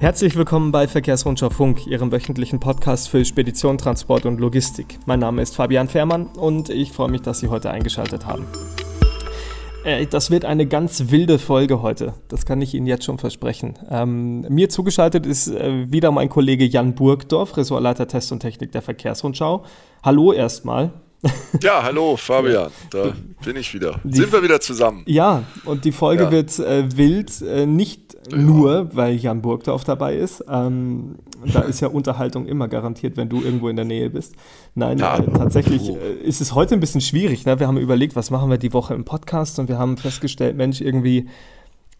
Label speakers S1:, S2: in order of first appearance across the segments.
S1: Herzlich willkommen bei Verkehrsrundschau Funk, Ihrem wöchentlichen Podcast für Spedition, Transport und Logistik. Mein Name ist Fabian Fährmann und ich freue mich, dass Sie heute eingeschaltet haben. Äh, das wird eine ganz wilde Folge heute. Das kann ich Ihnen jetzt schon versprechen. Ähm, mir zugeschaltet ist äh, wieder mein Kollege Jan Burgdorf, Ressortleiter Test und Technik der Verkehrsrundschau. Hallo erstmal.
S2: Ja, hallo Fabian, da bin ich wieder. Die Sind wir wieder zusammen?
S1: Ja, und die Folge ja. wird äh, wild, äh, nicht ja. nur, weil Jan Burgdorf dabei ist. Ähm, da ist ja Unterhaltung immer garantiert, wenn du irgendwo in der Nähe bist. Nein, ja. äh, tatsächlich äh, ist es heute ein bisschen schwierig. Ne? Wir haben überlegt, was machen wir die Woche im Podcast und wir haben festgestellt, Mensch, irgendwie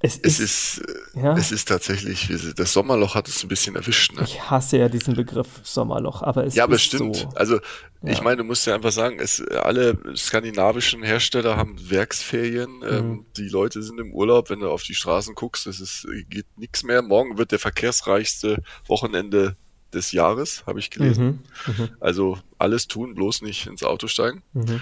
S2: es ist, es ist, ja? es ist tatsächlich, das Sommerloch hat es ein bisschen erwischt. Ne?
S1: Ich hasse ja diesen Begriff Sommerloch, aber es
S2: ja, aber
S1: ist
S2: stimmt.
S1: so.
S2: Also ja. ich meine, du musst ja einfach sagen, es, alle skandinavischen Hersteller haben Werksferien. Mhm. Ähm, die Leute sind im Urlaub, wenn du auf die Straßen guckst, es ist, geht nichts mehr. Morgen wird der verkehrsreichste Wochenende des Jahres, habe ich gelesen. Mhm. Mhm. Also alles tun, bloß nicht ins Auto steigen. Mhm.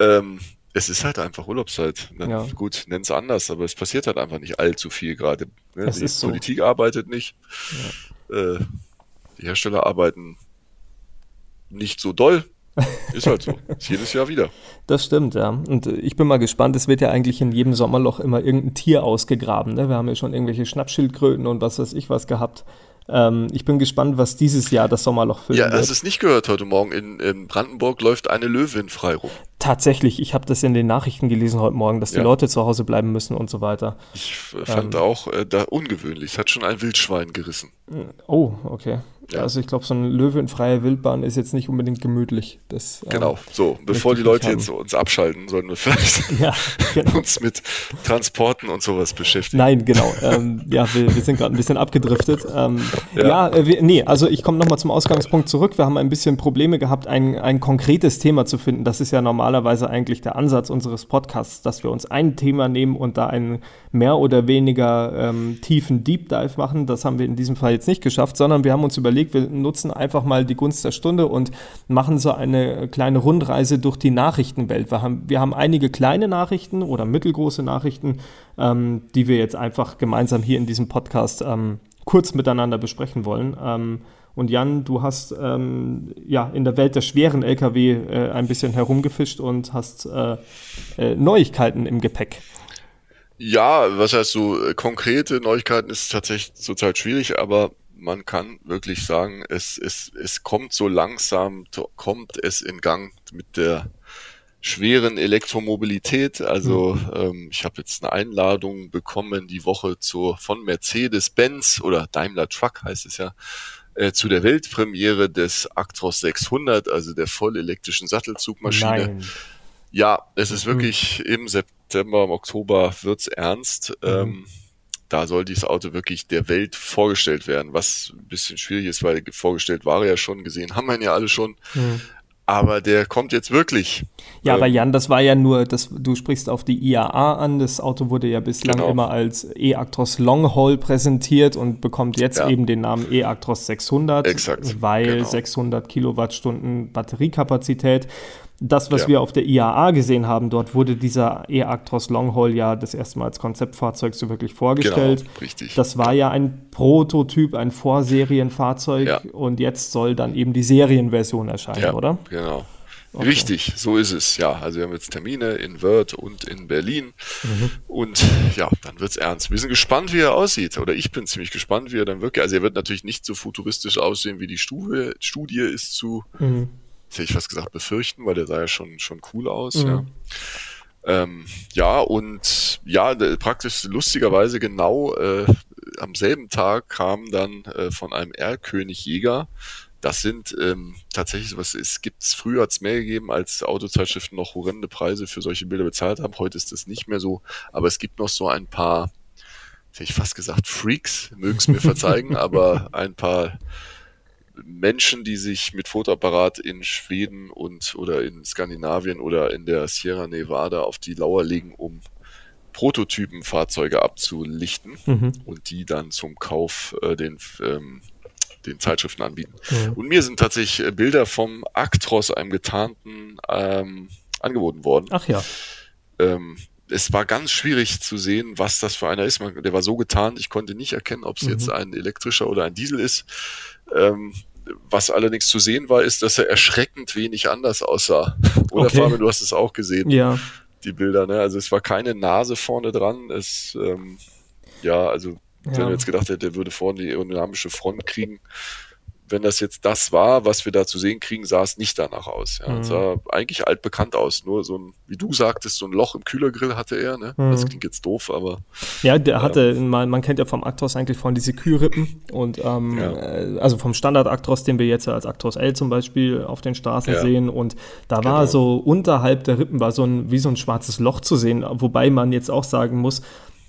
S2: Ähm, es ist halt einfach Urlaubszeit. Ne? Ja. Gut, nenn es anders, aber es passiert halt einfach nicht allzu viel gerade. Ne? Die so. Politik arbeitet nicht. Ja. Äh, die Hersteller arbeiten nicht so doll. Ist halt so. Ist jedes Jahr wieder.
S1: Das stimmt, ja. Und ich bin mal gespannt, es wird ja eigentlich in jedem Sommerloch immer irgendein Tier ausgegraben. Ne? Wir haben ja schon irgendwelche Schnappschildkröten und was weiß ich was gehabt. Ähm, ich bin gespannt, was dieses Jahr das Sommerloch füllen
S2: ja, wird. Ja, hast du es nicht gehört heute Morgen? In, in, Brandenburg läuft eine Löwin frei rum.
S1: Tatsächlich, ich habe das in den Nachrichten gelesen heute Morgen, dass die ja. Leute zu Hause bleiben müssen und so weiter.
S2: Ich fand ähm, auch äh, da ungewöhnlich. Es hat schon ein Wildschwein gerissen.
S1: Oh, okay. Ja. Also ich glaube, so ein Löwe in freier Wildbahn ist jetzt nicht unbedingt gemütlich. Das,
S2: ähm, genau, so, bevor die Leute jetzt uns abschalten, sollten wir vielleicht ja, genau. uns mit Transporten und sowas beschäftigen.
S1: Nein, genau. ähm, ja, wir, wir sind gerade ein bisschen abgedriftet. Ähm, ja, ja äh, wir, nee, also ich komme nochmal zum Ausgangspunkt zurück. Wir haben ein bisschen Probleme gehabt, ein, ein konkretes Thema zu finden. Das ist ja normalerweise eigentlich der Ansatz unseres Podcasts, dass wir uns ein Thema nehmen und da einen mehr oder weniger ähm, tiefen Deep Dive machen. Das haben wir in diesem Fall jetzt nicht geschafft, sondern wir haben uns überlegt, wir nutzen einfach mal die Gunst der Stunde und machen so eine kleine Rundreise durch die Nachrichtenwelt. Wir haben, wir haben einige kleine Nachrichten oder mittelgroße Nachrichten, ähm, die wir jetzt einfach gemeinsam hier in diesem Podcast ähm, kurz miteinander besprechen wollen. Ähm, und Jan, du hast ähm, ja in der Welt der schweren Lkw äh, ein bisschen herumgefischt und hast äh, äh, Neuigkeiten im Gepäck.
S2: Ja, was heißt so äh, konkrete Neuigkeiten ist tatsächlich zurzeit schwierig, aber man kann wirklich sagen, es, es, es kommt so langsam, kommt es in Gang mit der schweren Elektromobilität. Also mhm. ähm, ich habe jetzt eine Einladung bekommen die Woche zur von Mercedes-Benz oder Daimler Truck heißt es ja äh, zu der Weltpremiere des Actros 600, also der vollelektrischen Sattelzugmaschine. Nein. Ja, es ist mhm. wirklich im September, im Oktober wird's ernst. Mhm. Ähm, da soll dieses Auto wirklich der Welt vorgestellt werden, was ein bisschen schwierig ist, weil vorgestellt war er ja schon, gesehen haben wir ihn ja alle schon. Mhm. Aber der kommt jetzt wirklich.
S1: Ja, ähm, aber Jan, das war ja nur, das, du sprichst auf die IAA an. Das Auto wurde ja bislang genau. immer als E-Actros Long präsentiert und bekommt jetzt ja. eben den Namen E-Actros 600,
S2: Exakt,
S1: weil genau. 600 Kilowattstunden Batteriekapazität das, was ja. wir auf der IAA gesehen haben, dort wurde dieser E-Actros Longhaul ja das erste Mal als Konzeptfahrzeug so wirklich vorgestellt.
S2: Genau, richtig.
S1: Das war ja ein Prototyp, ein Vorserienfahrzeug ja. und jetzt soll dann eben die Serienversion erscheinen, ja, oder?
S2: Genau. Okay. Richtig, so ist es. Ja, also wir haben jetzt Termine in Wörth und in Berlin. Mhm. Und ja, dann wird es ernst. Wir sind gespannt, wie er aussieht. Oder ich bin ziemlich gespannt, wie er dann wirklich. Also er wird natürlich nicht so futuristisch aussehen, wie die Studie, Studie ist zu mhm hätte ich was gesagt, befürchten, weil der sah ja schon, schon cool aus. Mhm. Ja. Ähm, ja, und ja, praktisch lustigerweise genau äh, am selben Tag kam dann äh, von einem R-König Jäger. Das sind ähm, tatsächlich was, es gibt's früher hat's mehr gegeben, als Autozeitschriften noch horrende Preise für solche Bilder bezahlt haben. Heute ist das nicht mehr so, aber es gibt noch so ein paar, hätte ich fast gesagt, Freaks, mögen es mir verzeihen, aber ein paar Menschen, die sich mit Fotoapparat in Schweden und oder in Skandinavien oder in der Sierra Nevada auf die Lauer legen, um Prototypenfahrzeuge abzulichten mhm. und die dann zum Kauf äh, den, ähm, den Zeitschriften anbieten. Mhm. Und mir sind tatsächlich äh, Bilder vom Actros, einem getarnten, ähm, angeboten worden.
S1: Ach ja.
S2: Ähm, es war ganz schwierig zu sehen, was das für einer ist. Man, der war so getarnt, ich konnte nicht erkennen, ob es mhm. jetzt ein elektrischer oder ein Diesel ist. Ähm, was allerdings zu sehen war, ist, dass er erschreckend wenig anders aussah. Oder okay. Fabian, du hast es auch gesehen.
S1: Ja.
S2: Die Bilder, ne? Also es war keine Nase vorne dran. Es, ähm, ja, also ja. wenn man jetzt gedacht hätte, der würde vorne die aerodynamische Front kriegen, wenn das jetzt das war, was wir da zu sehen kriegen, sah es nicht danach aus. Ja. Mhm. Es sah eigentlich altbekannt aus. Nur so ein, wie du sagtest, so ein Loch im Kühlergrill hatte er. Ne? Mhm. Das klingt jetzt doof, aber.
S1: Ja, der hatte, man, man kennt ja vom Actros eigentlich von diese Kühlrippen und ähm, ja. Äh, also vom Standard Actros, den wir jetzt als Actros L zum Beispiel auf den Straßen sehen. Und da war genau. so unterhalb der Rippen war so ein, wie so ein schwarzes Loch zu sehen, wobei man jetzt auch sagen muss,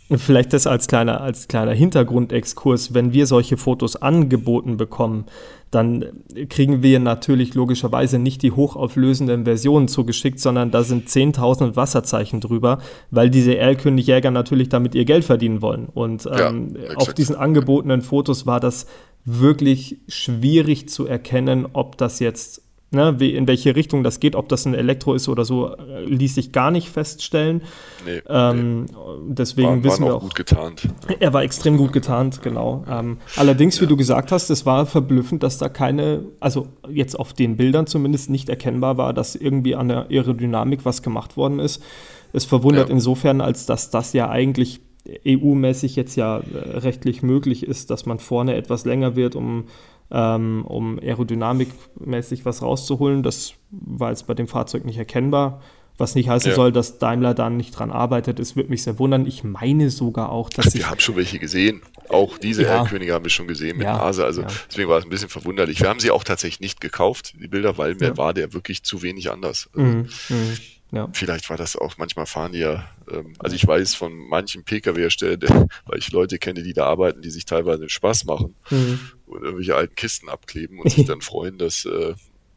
S1: Vielleicht das als kleiner, als kleiner Hintergrundexkurs, wenn wir solche Fotos angeboten bekommen, dann kriegen wir natürlich logischerweise nicht die hochauflösenden Versionen zugeschickt, sondern da sind 10.000 Wasserzeichen drüber, weil diese Erlkönig-Jäger natürlich damit ihr Geld verdienen wollen. Und ähm, ja, auf diesen angebotenen Fotos war das wirklich schwierig zu erkennen, ob das jetzt Ne, wie, in welche Richtung das geht, ob das ein Elektro ist oder so, äh, ließ sich gar nicht feststellen. Nee, ähm, nee. Deswegen war, wissen wir auch.
S2: gut getarnt.
S1: Er war extrem gut getarnt, genau. Ähm, allerdings, ja. wie du gesagt hast, es war verblüffend, dass da keine, also jetzt auf den Bildern zumindest nicht erkennbar war, dass irgendwie an der Aerodynamik was gemacht worden ist. Es verwundert ja. insofern, als dass das ja eigentlich EU-mäßig jetzt ja äh, rechtlich möglich ist, dass man vorne etwas länger wird, um ähm, um aerodynamikmäßig was rauszuholen. Das war jetzt bei dem Fahrzeug nicht erkennbar. Was nicht heißen ja. soll, dass Daimler dann nicht dran arbeitet. Es würde mich sehr wundern. Ich meine sogar auch, dass.
S2: Wir haben schon welche gesehen. Auch diese ja. Erlkönige haben wir schon gesehen mit ja. Nase. Also ja. deswegen war es ein bisschen verwunderlich. Wir haben sie auch tatsächlich nicht gekauft, die Bilder, weil mir war der wirklich zu wenig anders. Also, mhm. Mhm. Ja. Vielleicht war das auch, manchmal fahren die ja, ähm, also ich weiß von manchen Pkw-Herstellern, weil ich Leute kenne, die da arbeiten, die sich teilweise Spaß machen mhm. Und irgendwelche alten Kisten abkleben und sich dann freuen, dass äh,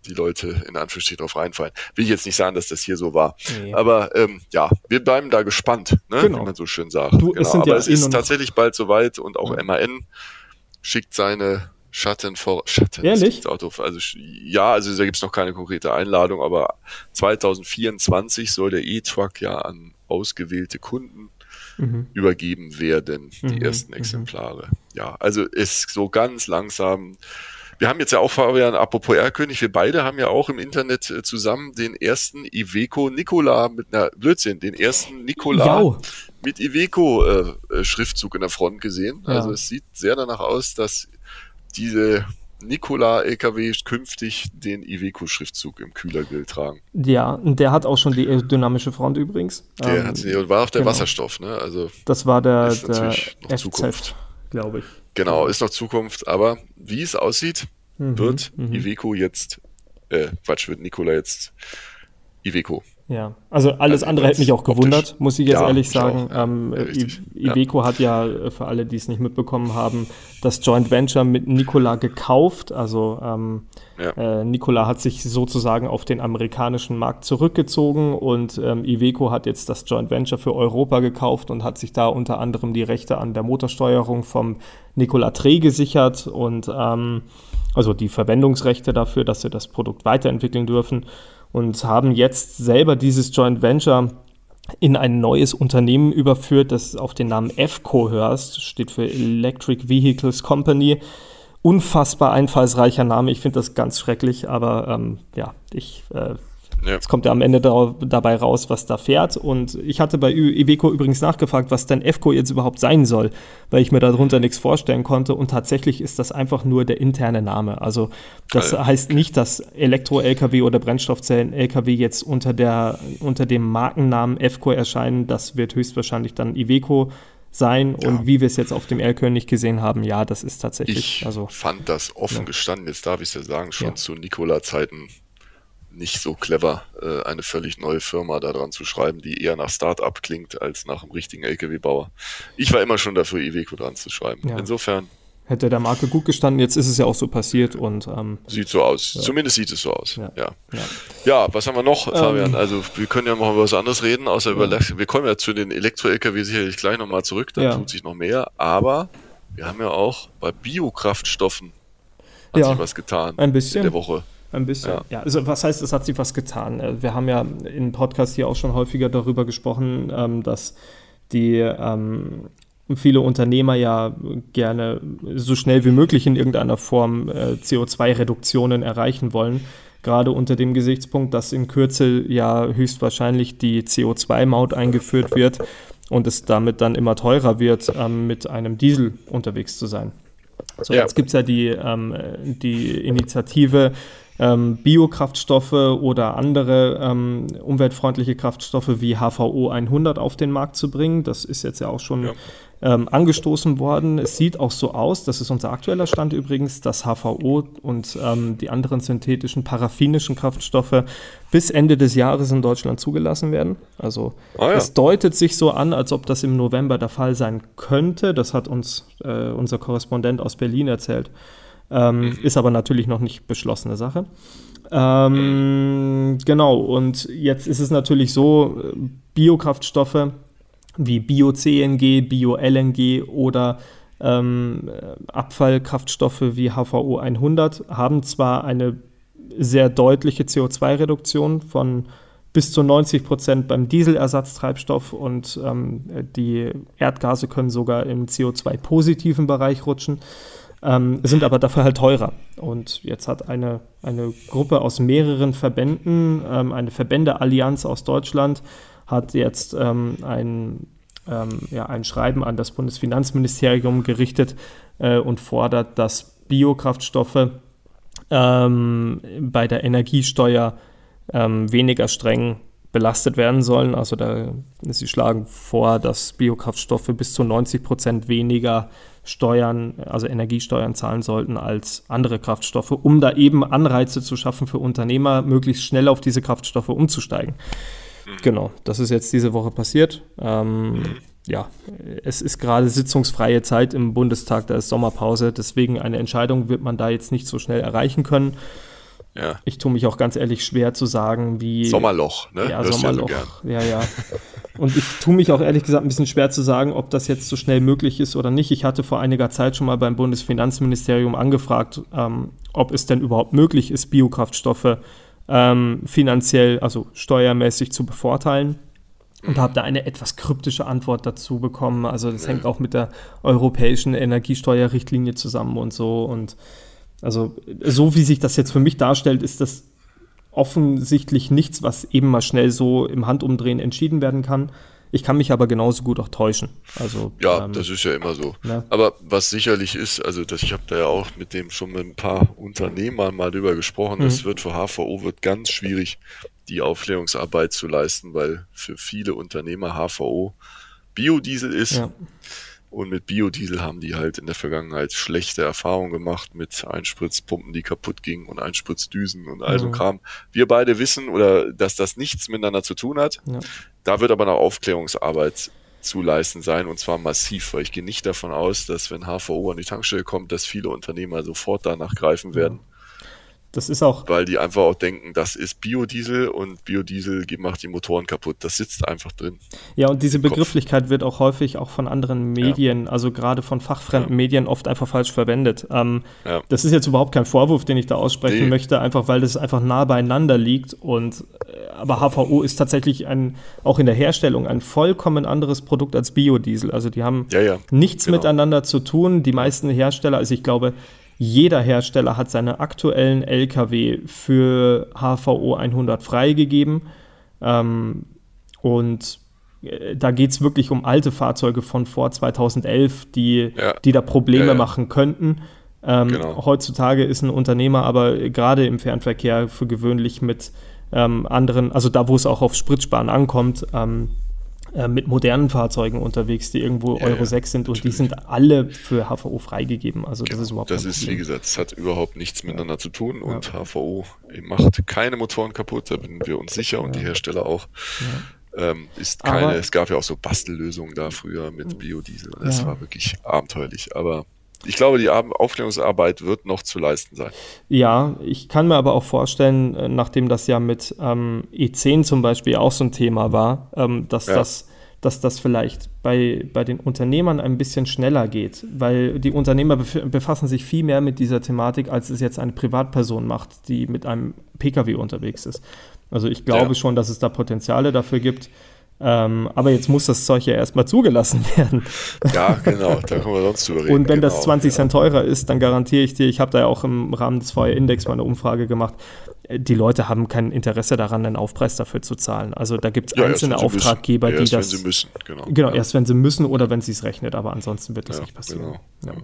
S2: die Leute in Anführungsstrichen drauf reinfallen. Will ich jetzt nicht sagen, dass das hier so war. Nee. Aber ähm, ja, wir bleiben da gespannt, ne? genau. wie man so schön sagt. Du, genau. Aber ja es ist tatsächlich bald soweit und auch ja. MAN schickt seine Schatten vor Schatten.
S1: Ehrlich?
S2: Auto, also ja, also da gibt's noch keine konkrete Einladung, aber 2024 soll der E-Truck ja an ausgewählte Kunden mhm. übergeben werden, die mhm. ersten mhm. Exemplare. Ja, also ist so ganz langsam. Wir haben jetzt ja auch, Fabian, apropos Erkönig, wir beide haben ja auch im Internet äh, zusammen den ersten Iveco Nikola mit einer Blödsinn, den ersten Nikola Jau. mit Iveco äh, äh, Schriftzug in der Front gesehen. Ja. Also es sieht sehr danach aus, dass diese Nikola-LKW künftig den Iveco-Schriftzug im Kühlergrill tragen.
S1: Ja, und der hat auch schon die dynamische Front übrigens.
S2: Der ähm, hat sie, und war auch der genau. Wasserstoff, ne? Also
S1: das war der, der FZ, glaube ich.
S2: Genau, ist noch Zukunft, aber wie es aussieht, mhm, wird mhm. Iveco jetzt, äh, Quatsch, wird Nikola jetzt Iveco
S1: ja, also alles also andere hätte mich auch gewundert, optisch. muss ich jetzt ja, ehrlich sagen. Ähm, ja, Iveco ja. hat ja, äh, für alle, die es nicht mitbekommen haben, das Joint Venture mit Nikola gekauft. Also ähm, äh, Nikola hat sich sozusagen auf den amerikanischen Markt zurückgezogen und ähm, Iveco hat jetzt das Joint Venture für Europa gekauft und hat sich da unter anderem die Rechte an der Motorsteuerung vom Nikola Tre gesichert und ähm, also die Verwendungsrechte dafür, dass sie das Produkt weiterentwickeln dürfen und haben jetzt selber dieses Joint Venture in ein neues Unternehmen überführt, das auf den Namen EFCO hörst, steht für Electric Vehicles Company. Unfassbar einfallsreicher Name, ich finde das ganz schrecklich, aber ähm, ja, ich äh, ja. Es kommt ja am Ende da, dabei raus, was da fährt. Und ich hatte bei Iveco übrigens nachgefragt, was denn EFCO jetzt überhaupt sein soll, weil ich mir darunter nichts vorstellen konnte. Und tatsächlich ist das einfach nur der interne Name. Also das also. heißt nicht, dass Elektro-Lkw oder Brennstoffzellen-Lkw jetzt unter, der, unter dem Markennamen EFCO erscheinen. Das wird höchstwahrscheinlich dann Iveco sein. Ja. Und wie wir es jetzt auf dem Erlkönig gesehen haben, ja, das ist tatsächlich.
S2: Ich
S1: also,
S2: fand das offen ja. gestanden, jetzt darf ich es ja sagen, schon ja. zu Nikola-Zeiten nicht so clever, äh, eine völlig neue Firma daran zu schreiben, die eher nach Start-up klingt als nach einem richtigen LKW-Bauer. Ich war immer schon dafür, Iveco dran zu schreiben. Ja. Insofern.
S1: Hätte der Marke gut gestanden, jetzt ist es ja auch so passiert und ähm,
S2: sieht so aus. Ja. Zumindest sieht es so aus. Ja. Ja, ja. was haben wir noch, ähm, Fabian? Also wir können ja noch über was anderes reden, außer über wir kommen ja zu den Elektro-LKW sicherlich gleich nochmal zurück, da tut sich noch mehr, aber wir haben ja auch bei Biokraftstoffen hat sich was getan
S1: ein bisschen.
S2: in der Woche.
S1: Ein bisschen. Ja. ja. also was heißt, es hat sich was getan? Äh, wir haben ja im Podcast hier auch schon häufiger darüber gesprochen, ähm, dass die ähm, viele Unternehmer ja gerne so schnell wie möglich in irgendeiner Form äh, CO2-Reduktionen erreichen wollen. Gerade unter dem Gesichtspunkt, dass in Kürze ja höchstwahrscheinlich die CO2-Maut eingeführt wird und es damit dann immer teurer wird, ähm, mit einem Diesel unterwegs zu sein. So, ja. jetzt gibt es ja die, ähm, die Initiative ähm, Biokraftstoffe oder andere ähm, umweltfreundliche Kraftstoffe wie HVO 100 auf den Markt zu bringen. Das ist jetzt ja auch schon ja. Ähm, angestoßen worden. Es sieht auch so aus, das ist unser aktueller Stand übrigens, dass HVO und ähm, die anderen synthetischen paraffinischen Kraftstoffe bis Ende des Jahres in Deutschland zugelassen werden. Also ah, ja. es deutet sich so an, als ob das im November der Fall sein könnte. Das hat uns äh, unser Korrespondent aus Berlin erzählt. Ähm, mhm. Ist aber natürlich noch nicht beschlossene Sache. Ähm, genau, und jetzt ist es natürlich so, Biokraftstoffe wie Bio-CNG, Bio-LNG oder ähm, Abfallkraftstoffe wie HVO 100 haben zwar eine sehr deutliche CO2-Reduktion von bis zu 90 Prozent beim Dieselersatztreibstoff und ähm, die Erdgase können sogar im CO2-positiven Bereich rutschen ähm, sind aber dafür halt teurer. Und jetzt hat eine, eine Gruppe aus mehreren Verbänden, ähm, eine Verbändeallianz aus Deutschland, hat jetzt ähm, ein, ähm, ja, ein Schreiben an das Bundesfinanzministerium gerichtet äh, und fordert, dass Biokraftstoffe ähm, bei der Energiesteuer ähm, weniger streng belastet werden sollen. Also da, sie schlagen vor, dass Biokraftstoffe bis zu 90 Prozent weniger Steuern, also Energiesteuern zahlen sollten als andere Kraftstoffe, um da eben Anreize zu schaffen für Unternehmer, möglichst schnell auf diese Kraftstoffe umzusteigen. Mhm. Genau, das ist jetzt diese Woche passiert. Ähm, mhm. ja, es ist gerade sitzungsfreie Zeit im Bundestag, da ist Sommerpause, deswegen eine Entscheidung wird man da jetzt nicht so schnell erreichen können. Ja. Ich tue mich auch ganz ehrlich schwer zu sagen, wie.
S2: Sommerloch, ne?
S1: Ja, Hörst Sommerloch. Ja, ja. Und ich tue mich auch ehrlich gesagt ein bisschen schwer zu sagen, ob das jetzt so schnell möglich ist oder nicht. Ich hatte vor einiger Zeit schon mal beim Bundesfinanzministerium angefragt, ähm, ob es denn überhaupt möglich ist, Biokraftstoffe ähm, finanziell, also steuermäßig zu bevorteilen. Und habe da eine etwas kryptische Antwort dazu bekommen. Also das hängt auch mit der europäischen Energiesteuerrichtlinie zusammen und so. Und also so wie sich das jetzt für mich darstellt, ist das offensichtlich nichts, was eben mal schnell so im Handumdrehen entschieden werden kann. Ich kann mich aber genauso gut auch täuschen. Also,
S2: ja, ähm, das ist ja immer so. Ja. Aber was sicherlich ist, also das, ich habe da ja auch mit dem schon mit ein paar Unternehmern mal drüber gesprochen, es mhm. wird für HVO wird ganz schwierig, die Aufklärungsarbeit zu leisten, weil für viele Unternehmer HVO Biodiesel ist. Ja. Und mit Biodiesel haben die halt in der Vergangenheit schlechte Erfahrungen gemacht mit Einspritzpumpen, die kaputt gingen und Einspritzdüsen und all so mhm. Kram. Wir beide wissen oder dass das nichts miteinander zu tun hat. Ja. Da wird aber noch Aufklärungsarbeit zu leisten sein und zwar massiv, weil ich gehe nicht davon aus, dass wenn HVO an die Tankstelle kommt, dass viele Unternehmer sofort danach greifen werden. Ja
S1: das ist auch.
S2: Weil die einfach auch denken, das ist Biodiesel und Biodiesel macht die Motoren kaputt. Das sitzt einfach drin.
S1: Ja, und diese Begrifflichkeit Kopf. wird auch häufig auch von anderen Medien, ja. also gerade von fachfremden ja. Medien, oft einfach falsch verwendet. Ähm, ja. Das ist jetzt überhaupt kein Vorwurf, den ich da aussprechen nee. möchte, einfach weil das einfach nah beieinander liegt. Und äh, aber HVO ist tatsächlich ein, auch in der Herstellung ein vollkommen anderes Produkt als Biodiesel. Also die haben nichts genau. miteinander zu tun. Die meisten Hersteller, also ich glaube, jeder Hersteller hat seine aktuellen Lkw für HVO 100 freigegeben. Ähm, und äh, da geht es wirklich um alte Fahrzeuge von vor 2011, die, ja. die da Probleme ja, ja. machen könnten. Ähm, genau. Heutzutage ist ein Unternehmer aber gerade im Fernverkehr für gewöhnlich mit ähm, anderen, also da, wo es auch auf Spritsparen ankommt, ähm, äh, mit modernen Fahrzeugen unterwegs, die irgendwo ja, Euro ja, 6 sind und die sind alle für HVO freigegeben. Also
S2: genau,
S1: das ist überhaupt
S2: Das ist, Problem. wie gesagt, es hat überhaupt nichts miteinander zu tun und HVO macht keine Motoren kaputt, da bin wir uns sicher und die Hersteller auch. Ähm, ist keine, aber, es gab ja auch so Bastellösungen da früher mit Biodiesel. Das war wirklich abenteuerlich, aber ich glaube, die Aufklärungsarbeit wird noch zu leisten sein.
S1: Ja, ich kann mir aber auch vorstellen, äh, nachdem das ja mit ähm, E10 zum Beispiel auch so ein Thema war, ähm, dass ja. das dass das vielleicht bei, bei den Unternehmern ein bisschen schneller geht, weil die Unternehmer befassen sich viel mehr mit dieser Thematik, als es jetzt eine Privatperson macht, die mit einem Pkw unterwegs ist. Also ich glaube ja. schon, dass es da Potenziale dafür gibt. Ähm, aber jetzt muss das Zeug ja erstmal zugelassen werden.
S2: Ja, genau, da können wir sonst drüber reden.
S1: Und wenn
S2: genau,
S1: das 20 Cent teurer ist, dann garantiere ich dir, ich habe da ja auch im Rahmen des VR-Index mal eine Umfrage gemacht, die Leute haben kein Interesse daran, einen Aufpreis dafür zu zahlen. Also da gibt es ja, einzelne Auftraggeber, die das. Erst
S2: wenn sie müssen, genau.
S1: Genau, ja. erst wenn sie müssen oder wenn sie es rechnet, aber ansonsten wird das ja, nicht passieren.
S2: Genau.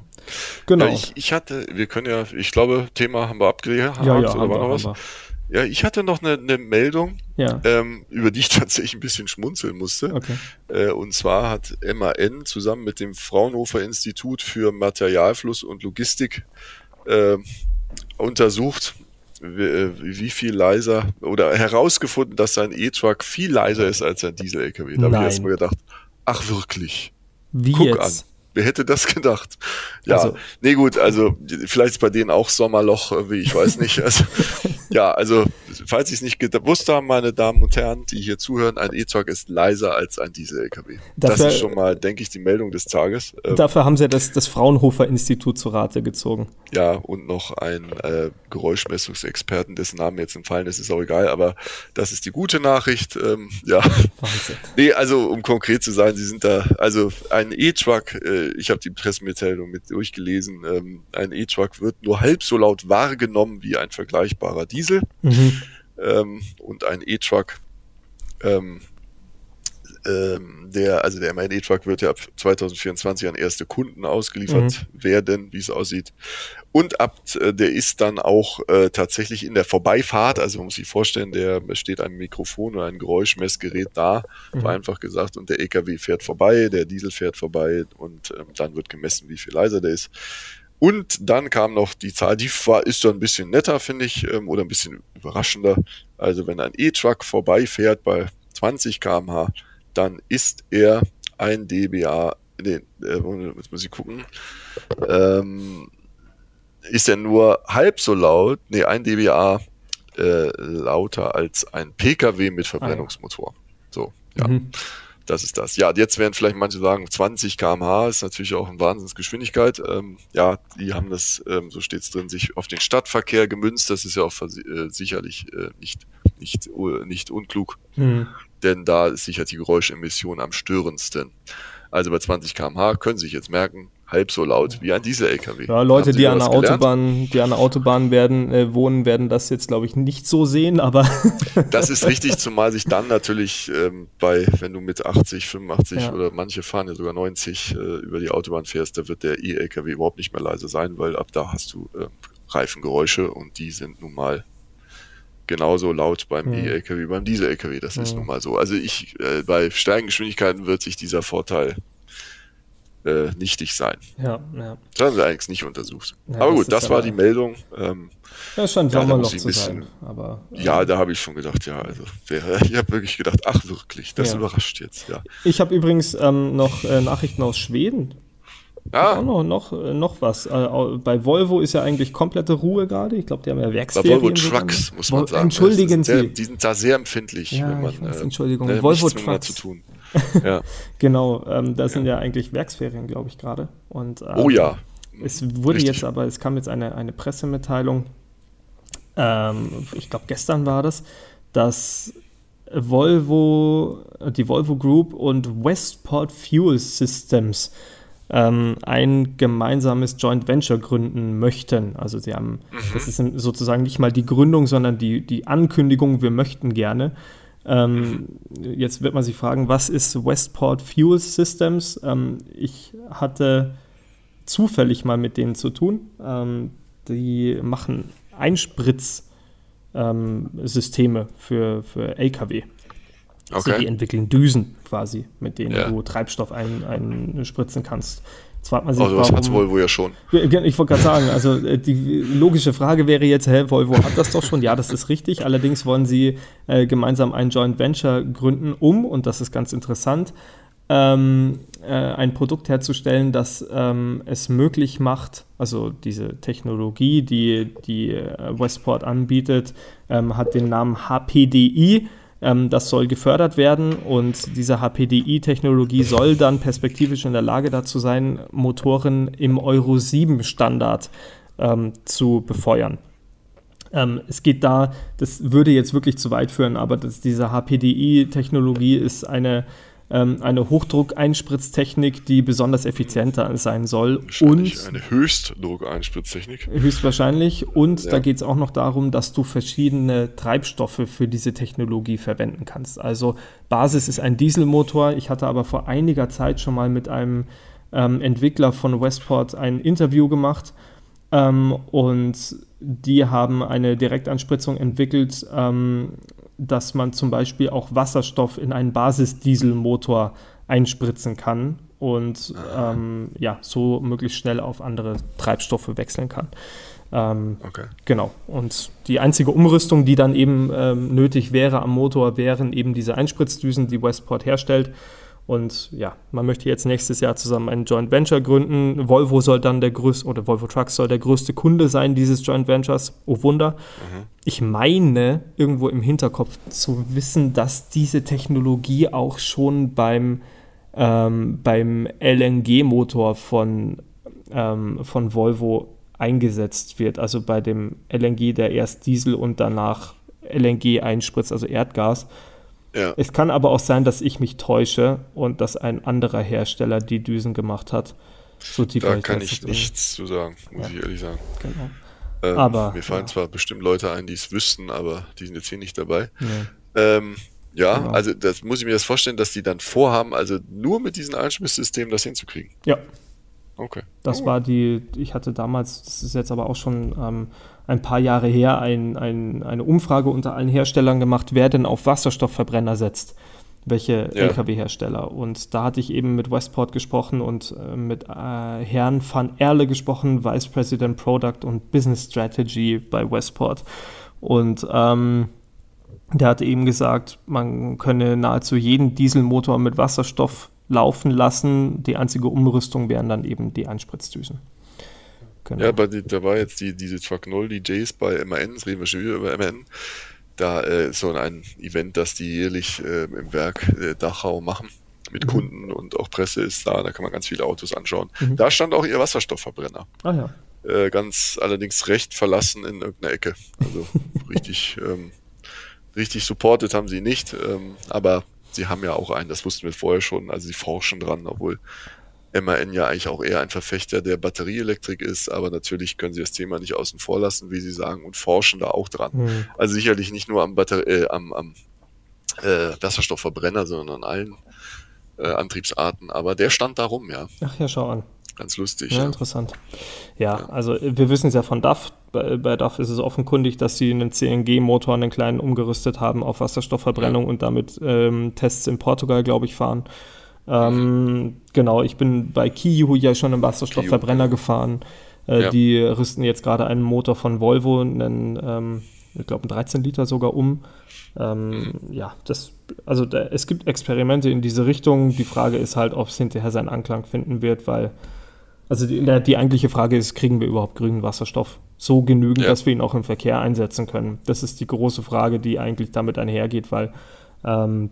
S2: genau. Ich, ich, hatte, wir können ja, ich glaube, Thema haben wir abgehakt, ja, ja, oder war noch was? Ja, ich hatte noch eine, eine Meldung, ja. ähm, über die ich tatsächlich ein bisschen schmunzeln musste. Okay. Äh, und zwar hat MAN zusammen mit dem Fraunhofer Institut für Materialfluss und Logistik äh, untersucht, wie, wie, viel leiser oder herausgefunden, dass sein E-Truck viel leiser ist als ein Diesel-LKW. Da habe ich erstmal gedacht, ach wirklich?
S1: Wie Guck jetzt? an.
S2: Wer hätte das gedacht? Ja, also, nee gut, also vielleicht ist bei denen auch Sommerloch, wie ich weiß nicht. Also, ja, also falls Sie es nicht gewusst haben, meine Damen und Herren, die hier zuhören, ein E-Truck ist leiser als ein Diesel-LKW. Das ist schon mal, denke ich, die Meldung des Tages.
S1: Ähm, dafür haben Sie das, das Fraunhofer Institut zu Rate gezogen.
S2: Ja, und noch einen äh, Geräuschmessungsexperten, dessen Namen jetzt entfallen ist, ist auch egal, aber das ist die gute Nachricht. Ähm, ja. Wahnsinn. Nee, also um konkret zu sein, Sie sind da, also ein E-Truck, äh, ich habe die Pressemitteilung mit durchgelesen, ähm, ein E-Truck wird nur halb so laut wahrgenommen wie ein vergleichbarer Diesel. Mhm. Ähm, und ein E-Truck, ähm, ähm, der, also der MAN E-Truck wird ja ab 2024 an erste Kunden ausgeliefert mhm. werden, wie es aussieht. Und ab, äh, der ist dann auch äh, tatsächlich in der Vorbeifahrt, also man muss sich vorstellen, der steht ein Mikrofon oder ein Geräuschmessgerät da, mhm. einfach gesagt, und der EKW fährt vorbei, der Diesel fährt vorbei und ähm, dann wird gemessen, wie viel leiser der ist. Und dann kam noch die Zahl, die war, ist dann ein bisschen netter, finde ich, ähm, oder ein bisschen überraschender. Also wenn ein E-Truck vorbeifährt bei 20 km/h, dann ist er ein dBA, nee, äh, jetzt muss ich gucken, ähm, ist er nur halb so laut, nee, ein dBA äh, lauter als ein Pkw mit Verbrennungsmotor. So, ja. Mhm. Das ist das. Ja, jetzt werden vielleicht manche sagen, 20 km/h ist natürlich auch eine Wahnsinnsgeschwindigkeit. Ähm, ja, die haben das, ähm, so steht es drin, sich auf den Stadtverkehr gemünzt. Das ist ja auch äh, sicherlich äh, nicht, nicht, uh, nicht unklug, mhm. Denn da ist sicher die Geräuschemission am störendsten. Also bei 20 km/h können Sie sich jetzt merken, halb so laut wie ein Diesel-LKW.
S1: Ja, Leute, die an, der Autobahn, die an der Autobahn werden, äh, wohnen, werden das jetzt, glaube ich, nicht so sehen, aber.
S2: das ist richtig, zumal sich dann natürlich ähm, bei, wenn du mit 80, 85 ja. oder manche fahren ja sogar 90 äh, über die Autobahn fährst, da wird der E-LKW überhaupt nicht mehr leise sein, weil ab da hast du äh, Reifengeräusche und die sind nun mal genauso laut beim mhm. E-LKW wie beim Diesel-LKW. Das mhm. ist nun mal so. Also ich, äh, bei steigenden Geschwindigkeiten wird sich dieser Vorteil äh, nichtig sein.
S1: Ja, ja.
S2: Das haben sie eigentlich nicht untersucht. Ja, aber gut, das war die Meldung. Ähm,
S1: ja, schon ja, da muss ich ein bisschen, sein, aber,
S2: äh, ja, da habe ich schon gedacht, ja, also ich habe wirklich gedacht, ach wirklich, das ja. überrascht jetzt, ja.
S1: Ich habe übrigens ähm, noch äh, Nachrichten aus Schweden. Ah. Auch noch, noch, äh, noch was. Äh, bei Volvo ist ja eigentlich komplette Ruhe gerade. Ich glaube, die haben ja Werksferien.
S2: Bei Volvo Trucks, muss man sagen.
S1: Entschuldigen
S2: sehr,
S1: Sie.
S2: Die sind da sehr empfindlich,
S1: ja,
S2: wenn man.
S1: Weiß, Entschuldigung, äh, Volvo Trucks.
S2: zu tun.
S1: Ja. genau, ähm, da sind ja eigentlich Werksferien, glaube ich, gerade. ähm,
S2: oh ja.
S1: Es wurde Richtig. jetzt aber, es kam jetzt eine, eine Pressemitteilung, ähm, ich glaube gestern war das, dass Volvo, die Volvo Group und Westport Fuel Systems ähm, ein gemeinsames Joint Venture gründen möchten. Also sie haben, mhm. das ist sozusagen nicht mal die Gründung, sondern die, die Ankündigung, wir möchten gerne. Ähm, jetzt wird man sich fragen, was ist Westport Fuel Systems? Ähm, ich hatte zufällig mal mit denen zu tun. Ähm, die machen Einspritzsysteme ähm, für, für LKW. Also okay. die entwickeln Düsen quasi, mit denen ja. du Treibstoff einspritzen kannst.
S2: Jetzt fragt man sich, also, das hat Volvo ja schon.
S1: Ich wollte gerade sagen, also äh, die logische Frage wäre jetzt, hä, Volvo hat das doch schon. Ja, das ist richtig. Allerdings wollen sie äh, gemeinsam ein Joint Venture gründen, um, und das ist ganz interessant, ähm, äh, ein Produkt herzustellen, das ähm, es möglich macht, also diese Technologie, die, die äh, Westport anbietet, ähm, hat den Namen HPDI Ähm, das soll gefördert werden und diese HPDI-Technologie soll dann perspektivisch in der Lage dazu sein, Motoren im Euro 7-Standard ähm, zu befeuern. Ähm, es geht da, das würde jetzt wirklich zu weit führen, aber das, diese HPDI-Technologie ist eine ähm, eine Hochdruckeinspritztechnik, die besonders effizienter sein soll.
S2: Und eine Höchstdruckeinspritztechnik.
S1: Höchstwahrscheinlich. Und ja. da geht es auch noch darum, dass du verschiedene Treibstoffe für diese Technologie verwenden kannst. Also Basis ist ein Dieselmotor. Ich hatte aber vor einiger Zeit schon mal mit einem ähm, Entwickler von Westport ein Interview gemacht. Ähm, und die haben eine Direktanspritzung entwickelt, ähm, dass man zum Beispiel auch Wasserstoff in einen Basisdieselmotor einspritzen kann und ähm, ja, so möglichst schnell auf andere Treibstoffe wechseln kann. Ähm, okay. Genau. Und die einzige Umrüstung, die dann eben ähm, nötig wäre am Motor, wären eben diese Einspritzdüsen, die Westport herstellt. Und ja, man möchte jetzt nächstes Jahr zusammen ein Joint Venture gründen. Volvo soll dann der größte, oder Volvo Trucks soll der größte Kunde sein dieses Joint Ventures. Oh Wunder. Mhm. Ich meine, irgendwo im Hinterkopf zu wissen, dass diese Technologie auch schon beim, ähm, beim LNG-Motor von, ähm, von Volvo eingesetzt wird. Also bei dem LNG, der erst Diesel und danach LNG einspritzt, also Erdgas. Ja. Es kann aber auch sein, dass ich mich täusche und dass ein anderer Hersteller die Düsen gemacht hat.
S2: So tief da kann ich nichts zu sagen, muss ja. ich ehrlich sagen. Genau. Ähm, aber, mir fallen ja. zwar bestimmt Leute ein, die es wüssten, aber die sind jetzt hier nicht dabei. Ja, ähm, ja genau. also das muss ich mir das vorstellen, dass die dann vorhaben, also nur mit diesem Einschmisssystem das hinzukriegen.
S1: Ja. Okay. Das oh. war die, ich hatte damals, das ist jetzt aber auch schon ähm, ein paar Jahre her ein, ein, eine Umfrage unter allen Herstellern gemacht, wer denn auf Wasserstoffverbrenner setzt, welche ja. Lkw-Hersteller. Und da hatte ich eben mit Westport gesprochen und äh, mit äh, Herrn van Erle gesprochen, Vice President Product und Business Strategy bei Westport. Und ähm, der hat eben gesagt, man könne nahezu jeden Dieselmotor mit Wasserstoff laufen lassen. Die einzige Umrüstung wären dann eben die Einspritzdüsen.
S2: Genau. Ja, bei, da war jetzt die, diese Truck Null DJs bei MAN, das reden wir schon wieder über MAN. Da äh, so ein Event, das die jährlich äh, im Werk äh, Dachau machen mit mhm. Kunden und auch Presse ist da, da kann man ganz viele Autos anschauen. Mhm. Da stand auch ihr Wasserstoffverbrenner. Ah ja. Äh, ganz allerdings recht verlassen in irgendeiner Ecke. Also richtig, ähm, richtig supported haben sie nicht, ähm, aber sie haben ja auch einen, das wussten wir vorher schon, also sie forschen dran, obwohl MAN ja eigentlich auch eher ein Verfechter der Batterieelektrik ist, aber natürlich können sie das Thema nicht außen vor lassen, wie sie sagen, und forschen da auch dran. Mhm. Also sicherlich nicht nur am, Batter äh, am, am äh, Wasserstoffverbrenner, sondern an allen äh, Antriebsarten, aber der stand da rum, ja.
S1: Ach ja, schau an.
S2: Ganz lustig.
S1: Ja, ja. interessant. Ja, ja, also wir wissen es ja von DAF. Bei, bei DAF ist es offenkundig, dass sie einen CNG-Motor, einen kleinen umgerüstet haben auf Wasserstoffverbrennung ja. und damit ähm, Tests in Portugal, glaube ich, fahren. Ähm, genau, ich bin bei Kiyu ja schon im Wasserstoffverbrenner gefahren. Äh, ja. Die rüsten jetzt gerade einen Motor von Volvo, einen, ähm, ich glaube, einen 13 Liter sogar um. Ähm, mhm. Ja, das, also da, es gibt Experimente in diese Richtung. Die Frage ist halt, ob es hinterher seinen Anklang finden wird, weil, also die, die eigentliche Frage ist, kriegen wir überhaupt grünen Wasserstoff? So genügend, ja. dass wir ihn auch im Verkehr einsetzen können. Das ist die große Frage, die eigentlich damit einhergeht, weil ähm,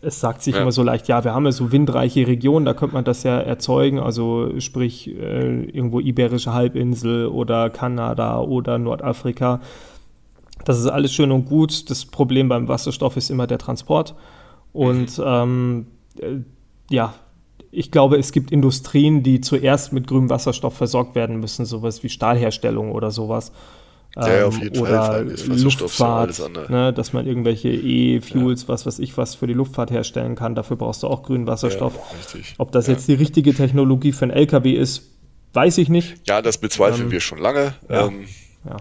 S1: es sagt sich ja. immer so leicht, ja, wir haben ja so windreiche Regionen, da könnte man das ja erzeugen, also sprich äh, irgendwo Iberische Halbinsel oder Kanada oder Nordafrika. Das ist alles schön und gut. Das Problem beim Wasserstoff ist immer der Transport. Und mhm. ähm, äh, ja, ich glaube, es gibt Industrien, die zuerst mit grünem Wasserstoff versorgt werden müssen, sowas wie Stahlherstellung oder sowas.
S2: Ja, ja, auf jeden
S1: oder Fall. Luftfahrt, ne, dass man irgendwelche E-Fuels, ja. was weiß ich, was für die Luftfahrt herstellen kann. Dafür brauchst du auch grünen Wasserstoff. Ja, Ob das jetzt die richtige Technologie für einen LKW ist, weiß ich nicht.
S2: Ja, das bezweifeln ähm, wir schon lange ähm,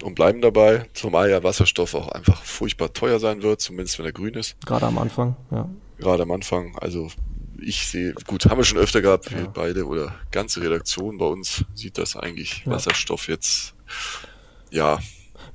S2: und bleiben dabei. Zumal ja Wasserstoff auch einfach furchtbar teuer sein wird, zumindest wenn er grün ist.
S1: Gerade am Anfang, ja.
S2: Gerade am Anfang. Also ich sehe, gut, haben wir schon öfter gehabt, wir beide oder ganze Redaktion bei uns sieht das eigentlich Wasserstoff jetzt ja,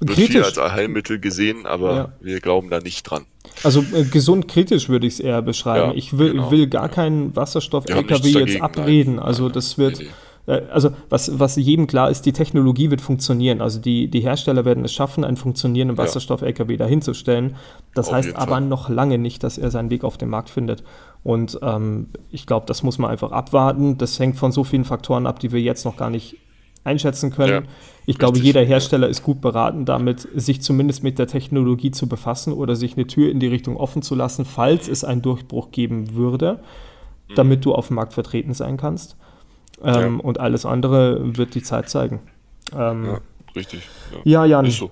S2: wird kritisch. viel als Heilmittel gesehen, aber ja. wir glauben da nicht dran.
S1: Also äh, gesund kritisch würde ich es eher beschreiben. Ja, ich will, genau. will gar keinen Wasserstoff-LKW jetzt abreden. Nein. Also das wird, nee, nee. äh, also was, was jedem klar ist, die Technologie wird funktionieren. Also die, die Hersteller werden es schaffen, einen funktionierenden Wasserstoff-LKW dahinzustellen. Das auf heißt aber Fall. noch lange nicht, dass er seinen Weg auf den Markt findet. Und ähm, ich glaube, das muss man einfach abwarten. Das hängt von so vielen Faktoren ab, die wir jetzt noch gar nicht einschätzen können. Ja, ich richtig, glaube, jeder Hersteller ja. ist gut beraten, damit sich zumindest mit der Technologie zu befassen oder sich eine Tür in die Richtung offen zu lassen, falls es einen Durchbruch geben würde, mhm. damit du auf dem Markt vertreten sein kannst. Ähm, ja. Und alles andere wird die Zeit zeigen.
S2: Ähm, ja, richtig.
S1: Ja, Jan. Ist so.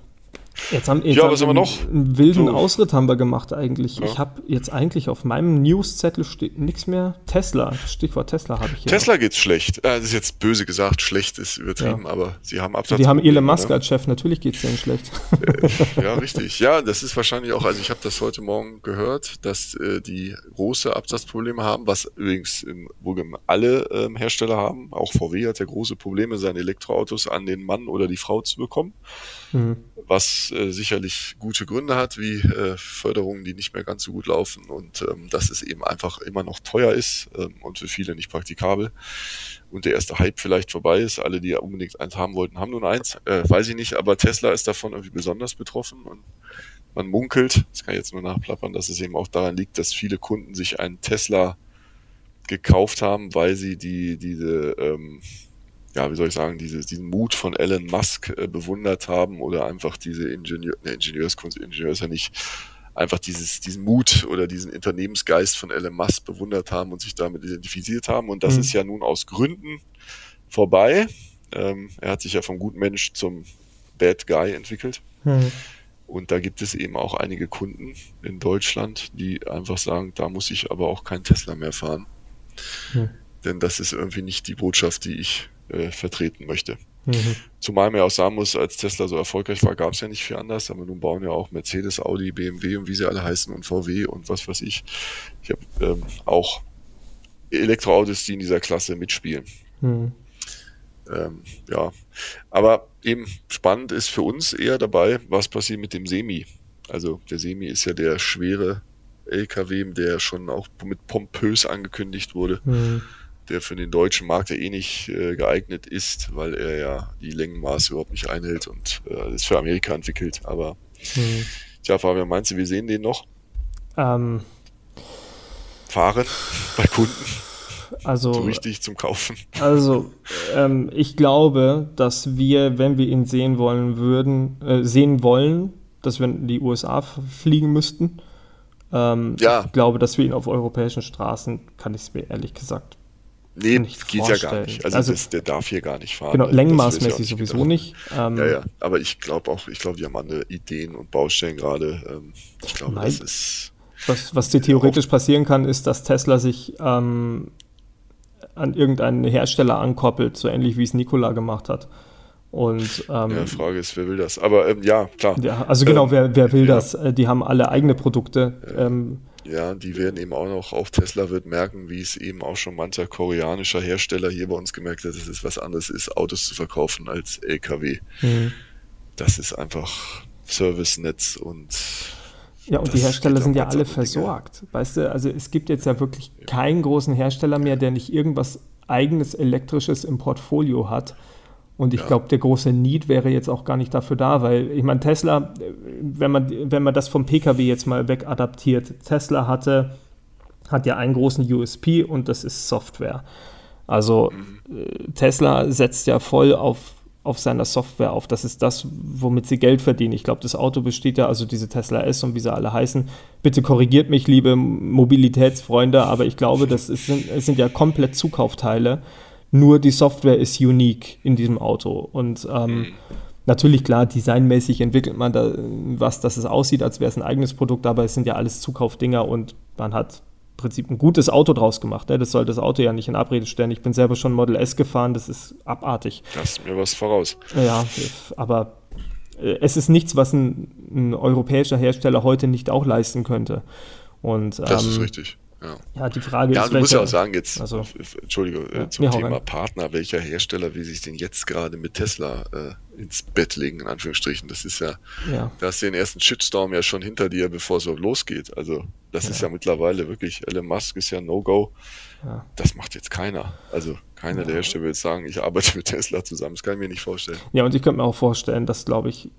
S1: Jetzt haben, jetzt ja, was haben wir noch? Einen wilden so. Ausritt haben wir gemacht eigentlich. Ja. Ich habe jetzt eigentlich auf meinem Newszettel steht nichts mehr. Tesla, Stichwort Tesla habe ich
S2: hier. Tesla noch. geht's schlecht. Äh, das ist jetzt böse gesagt, schlecht ist übertrieben, ja. aber sie haben Absatz.
S1: Die haben Elon Musk ne? als Chef, natürlich geht es denen schlecht.
S2: Äh, ja, richtig. Ja, das ist wahrscheinlich auch, also ich habe das heute Morgen gehört, dass äh, die große Absatzprobleme haben, was übrigens im, alle ähm, Hersteller haben. Auch VW hat ja große Probleme, seine Elektroautos an den Mann oder die Frau zu bekommen. Mhm. Was äh, sicherlich gute Gründe hat, wie äh, Förderungen, die nicht mehr ganz so gut laufen und ähm, dass es eben einfach immer noch teuer ist ähm, und für viele nicht praktikabel. Und der erste Hype vielleicht vorbei ist. Alle, die unbedingt eins haben wollten, haben nun eins. Äh, weiß ich nicht, aber Tesla ist davon irgendwie besonders betroffen und man munkelt, das kann ich jetzt nur nachplappern, dass es eben auch daran liegt, dass viele Kunden sich einen Tesla gekauft haben, weil sie die, diese ähm, ja, wie soll ich sagen, diese, diesen Mut von Elon Musk äh, bewundert haben oder einfach diese Ingenieur, ne, Ingenieurskunst, Ingenieur ist ja nicht, einfach dieses, diesen Mut oder diesen Unternehmensgeist von Elon Musk bewundert haben und sich damit identifiziert haben. Und das mhm. ist ja nun aus Gründen vorbei. Ähm, er hat sich ja vom guten Mensch zum Bad Guy entwickelt. Mhm. Und da gibt es eben auch einige Kunden in Deutschland, die einfach sagen, da muss ich aber auch kein Tesla mehr fahren. Mhm. Denn das ist irgendwie nicht die Botschaft, die ich äh, vertreten möchte. Mhm. Zumal man ja auch sagen muss, als Tesla so erfolgreich war, gab es ja nicht viel anders, aber nun bauen ja auch Mercedes, Audi, BMW und wie sie alle heißen und VW und was weiß ich. Ich habe ähm, auch Elektroautos, die in dieser Klasse mitspielen. Mhm. Ähm, ja, aber eben spannend ist für uns eher dabei, was passiert mit dem Semi. Also der Semi ist ja der schwere LKW, der schon auch mit pompös angekündigt wurde. Mhm der für den deutschen Markt ja eh nicht äh, geeignet ist, weil er ja die Längenmaße überhaupt nicht einhält und äh, ist für Amerika entwickelt. Aber hm. tja, Fabian, meinst du, wir sehen den noch? Ähm, Fahren bei Kunden?
S1: Also,
S2: so richtig zum Kaufen.
S1: Also, ähm, ich glaube, dass wir, wenn wir ihn sehen wollen würden, äh, sehen wollen, dass wir in die USA fliegen müssten. Ähm, ja. Ich glaube, dass wir ihn auf europäischen Straßen, kann ich es mir ehrlich gesagt
S2: Nee, geht vorstellen. ja gar nicht. Also, also das, der darf hier gar nicht fahren.
S1: Genau, längenmaßmäßig sowieso genau. nicht.
S2: Ähm, ja, ja, aber ich glaube auch, ich glaube, die haben andere Ideen und Baustellen gerade. Ähm, ich glaube, das ist.
S1: Was, was dir theoretisch passieren kann, ist, dass Tesla sich ähm, an irgendeinen Hersteller ankoppelt, so ähnlich wie es Nikola gemacht hat. Und,
S2: ähm, ja, Frage ist, wer will das? Aber ähm, ja, klar.
S1: Ja, also genau, ähm, wer, wer will ja. das? Äh, die haben alle eigene Produkte.
S2: Ja. Ähm, ja, die werden eben auch noch, auch Tesla wird merken, wie es eben auch schon mancher koreanischer Hersteller hier bei uns gemerkt hat, dass es was anderes ist, Autos zu verkaufen als LKW. Mhm. Das ist einfach Servicenetz und
S1: ja, und die Hersteller sind ja alle versorgt. Dinge. Weißt du, also es gibt jetzt ja wirklich keinen großen Hersteller mehr, der nicht irgendwas eigenes elektrisches im Portfolio hat. Und ich ja. glaube, der große Need wäre jetzt auch gar nicht dafür da, weil ich meine, Tesla, wenn man, wenn man das vom Pkw jetzt mal wegadaptiert, Tesla hatte, hat ja einen großen USP und das ist Software. Also mhm. Äh, Tesla setzt ja voll auf, auf seiner Software auf. Das ist das, womit sie Geld verdienen. Ich glaube, das Auto besteht ja, also diese Tesla S und wie sie alle heißen. Bitte korrigiert mich, liebe Mobilitätsfreunde, aber ich glaube, das ist, sind, es sind ja komplett Zukaufteile nur die Software ist unique in diesem Auto. Und ähm, mhm. natürlich, klar, designmäßig entwickelt man da was, dass es aussieht, als wäre es ein eigenes Produkt, aber es sind ja alles Zukaufdinger und man hat im Prinzip ein gutes Auto draus gemacht. Ne? Das soll das Auto ja nicht in Abrede stellen. Ich bin selber schon Model S gefahren, das ist abartig.
S2: Hast mir was voraus.
S1: Ja, aber äh, es ist nichts, was ein, ein, europäischer Hersteller heute nicht auch leisten könnte. Und,
S2: das ist ähm, richtig. Ja.
S1: ja, die Frage
S2: ja,
S1: ist.
S2: Ja, du musst ja auch sagen, jetzt, also, Entschuldige, äh, ja, zum Thema rein. Partner, welcher Hersteller will sich denn jetzt gerade mit Tesla äh, ins Bett legen, in Anführungsstrichen? Das ist ja, ja. da hast du den ersten Shitstorm ja schon hinter dir, bevor es so losgeht. Also, das ist ja mittlerweile wirklich, Elon Musk ist ja No-Go. das macht jetzt keiner. Also keiner der Hersteller will sagen, ich arbeite mit Tesla zusammen. Das kann ich mir nicht vorstellen.
S1: Ja, und ich könnte mir auch vorstellen, dass, glaube ich,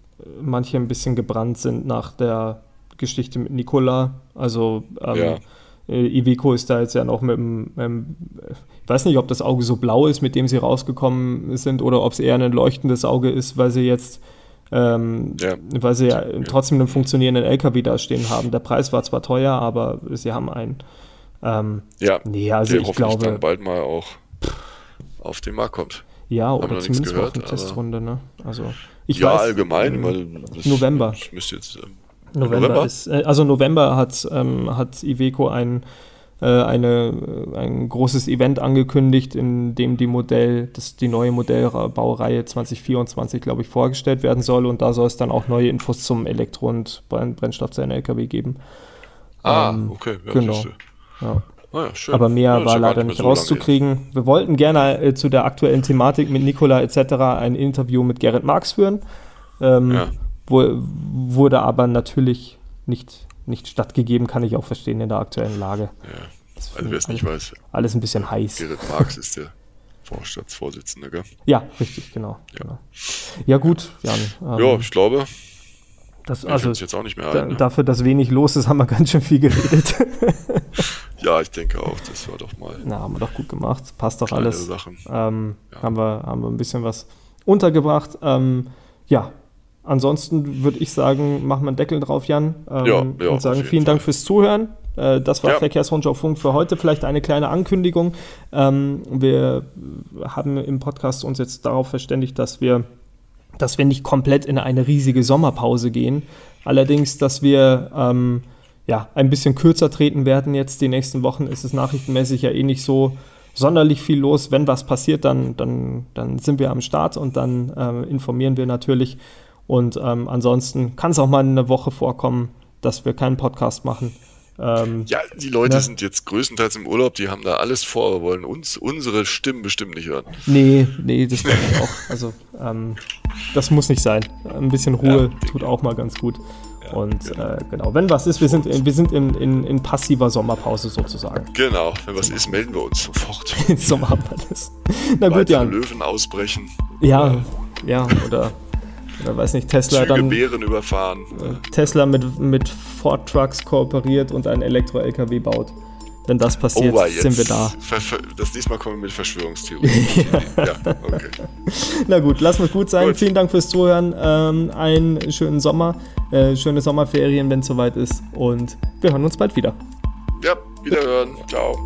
S1: manche ein bisschen gebrannt sind nach der Geschichte mit Nikola. Also ähm. Äh, Iveco ist da jetzt ja noch mit dem, ähm, ich weiß nicht, ob das Auge so blau ist, mit dem sie rausgekommen sind, oder ob es eher ein leuchtendes Auge ist, weil sie jetzt, ähm, ja. weil sie ja trotzdem einen funktionierenden LKW da stehen haben. Der Preis war zwar teuer, aber sie haben einen.
S2: Ähm, ja, nee, also ich glaube, dann bald mal auch auf den Markt kommt.
S1: Ja, oder zumindest gehört, auf eine Testrunde. Ne? Also ich
S2: ja,
S1: weiß,
S2: allgemein,
S1: ähm,
S2: weil
S1: November.
S2: Ich müsste jetzt ähm,
S1: November, November? Ist, äh, also November hat, ähm, hat Iveco ein, äh, eine, ein großes Event angekündigt, in dem die Modell, das, die neue Modellbaureihe 2024, glaube ich, vorgestellt werden soll. Und da soll es dann auch neue Infos zum Elektro- und Brennstoffzellen-LKW geben.
S2: Ah, ähm, okay.
S1: Ja, genau. Ja. Ah, ja, Aber mehr ja, war leider nicht so rauszukriegen. Wir wollten gerne äh, zu der aktuellen Thematik mit Nikola etc. ein Interview mit Gerrit Marx führen. Ähm, ja wurde aber natürlich nicht, nicht stattgegeben, kann ich auch verstehen in der aktuellen Lage.
S2: Ja, also wer es nicht weiß.
S1: Alles ein bisschen heiß.
S2: Gerrit Marx ist der Vorstandsvorsitzende, gell?
S1: Ja, richtig, genau. Ja, genau. ja gut, Jan.
S2: Ähm, ja, ich glaube.
S1: Das, also,
S2: jetzt auch nicht mehr
S1: da, ne? Dafür, dass wenig los ist, haben wir ganz schön viel geredet.
S2: ja, ich denke auch, das war doch mal.
S1: Na, haben wir doch gut gemacht. Passt doch alles. Sachen. Ähm, ja. haben, wir, haben wir ein bisschen was untergebracht. Ähm, ja, Ansonsten würde ich sagen, machen wir einen Deckel drauf, Jan. Ähm, ja, ja, und sagen vielen Fall. Dank fürs Zuhören. Äh, das war ja. Verkehrsrundschau Funk für heute. Vielleicht eine kleine Ankündigung. Ähm, wir haben im Podcast uns jetzt darauf verständigt, dass wir, dass wir nicht komplett in eine riesige Sommerpause gehen. Allerdings, dass wir ähm, ja, ein bisschen kürzer treten werden jetzt. Die nächsten Wochen ist es nachrichtenmäßig ja eh nicht so sonderlich viel los. Wenn was passiert, dann, dann, dann sind wir am Start und dann äh, informieren wir natürlich und ähm, ansonsten kann es auch mal eine Woche vorkommen, dass wir keinen Podcast machen.
S2: Ähm, ja, die Leute ne? sind jetzt größtenteils im Urlaub, die haben da alles vor, wollen uns unsere Stimmen bestimmt nicht hören.
S1: Nee, nee, das glaube ich auch. Also, ähm, das muss nicht sein. Ein bisschen Ruhe ja, tut auch mal ganz gut. Ja, und genau. Äh, genau. wenn was ist, wir sind, wir sind in, in, in passiver Sommerpause sozusagen.
S2: Genau, wenn was ist, melden wir uns sofort.
S1: so machen wir das. Na gut,
S2: ja. Löwen ausbrechen.
S1: Ja, ja, oder oder weiß nicht, Tesla
S2: Züge
S1: dann.
S2: Bären überfahren.
S1: Tesla mit, mit Ford Trucks kooperiert und ein Elektro-LKW baut. Wenn das passiert, oh, sind wir da.
S2: Das diesmal kommen wir mit Verschwörungstheorien. ja. ja, okay.
S1: Na gut, lass uns gut sein. Gut. Vielen Dank fürs Zuhören. Ähm, einen schönen Sommer, äh, schöne Sommerferien, wenn es soweit ist. Und wir hören uns bald wieder.
S2: Ja, wiederhören. Ciao.